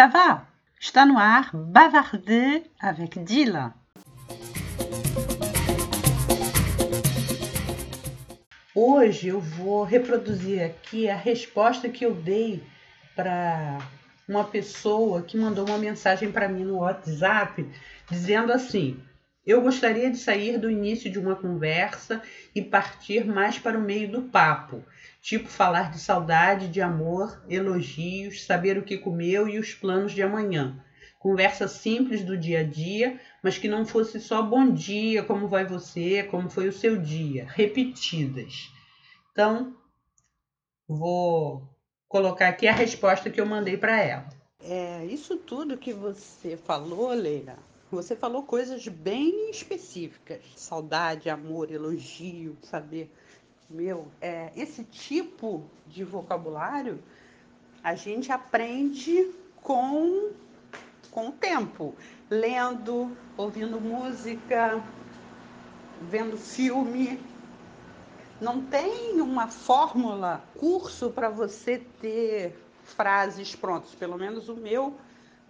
ça va? Está no ar Bavarder avec Dylan. Hoje eu vou reproduzir aqui a resposta que eu dei para uma pessoa que mandou uma mensagem para mim no WhatsApp dizendo assim: Eu gostaria de sair do início de uma conversa e partir mais para o meio do papo, tipo falar de saudade, de amor, elogios, saber o que comeu e os planos de amanhã. Conversa simples do dia a dia, mas que não fosse só bom dia, como vai você, como foi o seu dia, repetidas. Então, vou colocar aqui a resposta que eu mandei para ela. É, isso tudo que você falou, Leila, você falou coisas bem específicas. Saudade, amor, elogio, saber. Meu, é, esse tipo de vocabulário a gente aprende com com o tempo, lendo, ouvindo música, vendo filme. Não tem uma fórmula, curso para você ter frases prontas. Pelo menos o meu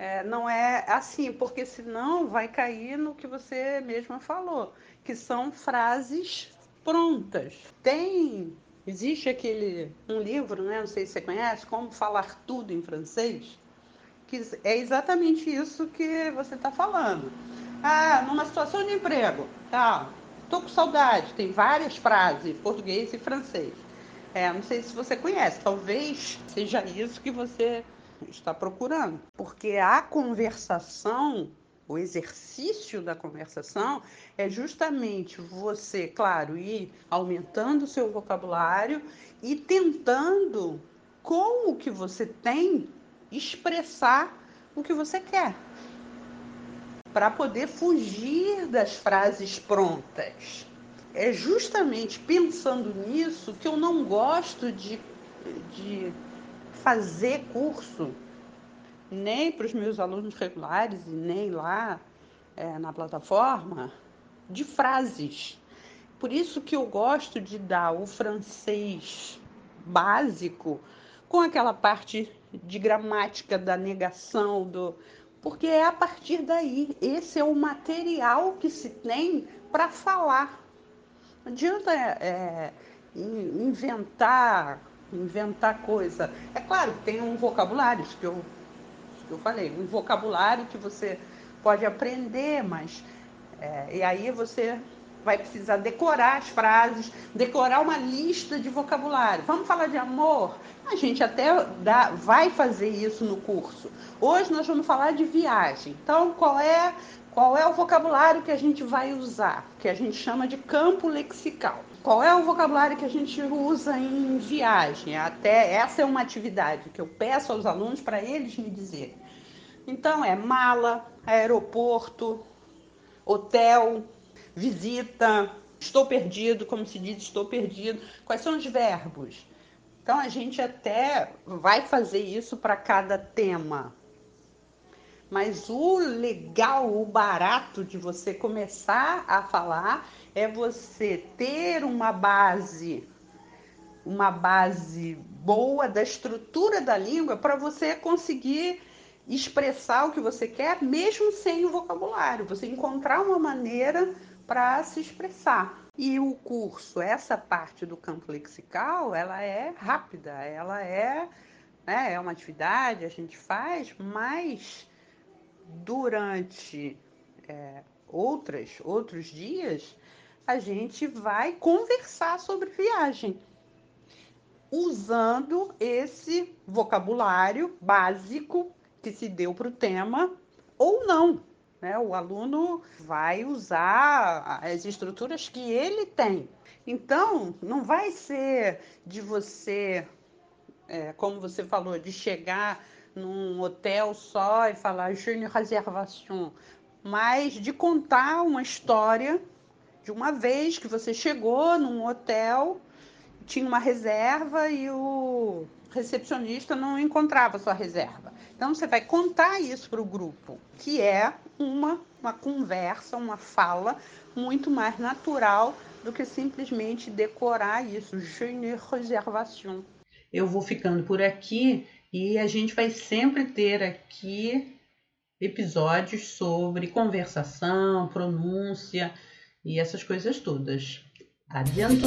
é, não é assim, porque senão vai cair no que você mesma falou, que são frases prontas. Tem, existe aquele um livro, né? Não sei se você conhece, Como Falar Tudo em Francês que é exatamente isso que você está falando. Ah, numa situação de emprego, tá? Tô com saudade. Tem várias frases, português e francês. É, não sei se você conhece. Talvez seja isso que você está procurando, porque a conversação o exercício da conversação é justamente você, claro, ir aumentando o seu vocabulário e tentando, com o que você tem, expressar o que você quer. Para poder fugir das frases prontas. É justamente pensando nisso que eu não gosto de, de fazer curso, nem para os meus alunos regulares e nem lá é, na plataforma, de frases. Por isso que eu gosto de dar o francês básico com aquela parte de gramática da negação, do porque é a partir daí. Esse é o material que se tem para falar. Não adianta é, inventar, inventar coisa. É claro que tem um vocabulário, isso que eu, isso que eu falei, um vocabulário que você pode aprender, mas é, e aí você vai precisar decorar as frases, decorar uma lista de vocabulário. Vamos falar de amor? A gente até dá, vai fazer isso no curso. Hoje nós vamos falar de viagem. Então, qual é qual é o vocabulário que a gente vai usar? Que a gente chama de campo lexical. Qual é o vocabulário que a gente usa em viagem? Até essa é uma atividade que eu peço aos alunos para eles me dizerem. Então é mala, aeroporto, hotel, visita, estou perdido, como se diz, estou perdido. Quais são os verbos? Então a gente até vai fazer isso para cada tema. Mas o legal, o barato de você começar a falar é você ter uma base, uma base boa da estrutura da língua para você conseguir expressar o que você quer, mesmo sem o vocabulário. Você encontrar uma maneira para se expressar. E o curso, essa parte do campo lexical, ela é rápida, ela é, né, é uma atividade, a gente faz, mas durante é, outras, outros dias, a gente vai conversar sobre viagem, usando esse vocabulário básico que se deu para o tema ou não. Né? O aluno vai usar as estruturas que ele tem. Então, não vai ser de você, é, como você falou, de chegar num hotel só e falar je ne réservation, mas de contar uma história de uma vez que você chegou num hotel, tinha uma reserva e o recepcionista não encontrava sua reserva. Então você vai contar isso para o grupo, que é uma, uma conversa, uma fala muito mais natural do que simplesmente decorar isso. Je ne réservation. Eu vou ficando por aqui E a gente vai sempre ter aqui episódios sobre conversação, pronúncia e essas coisas todas. Adianto!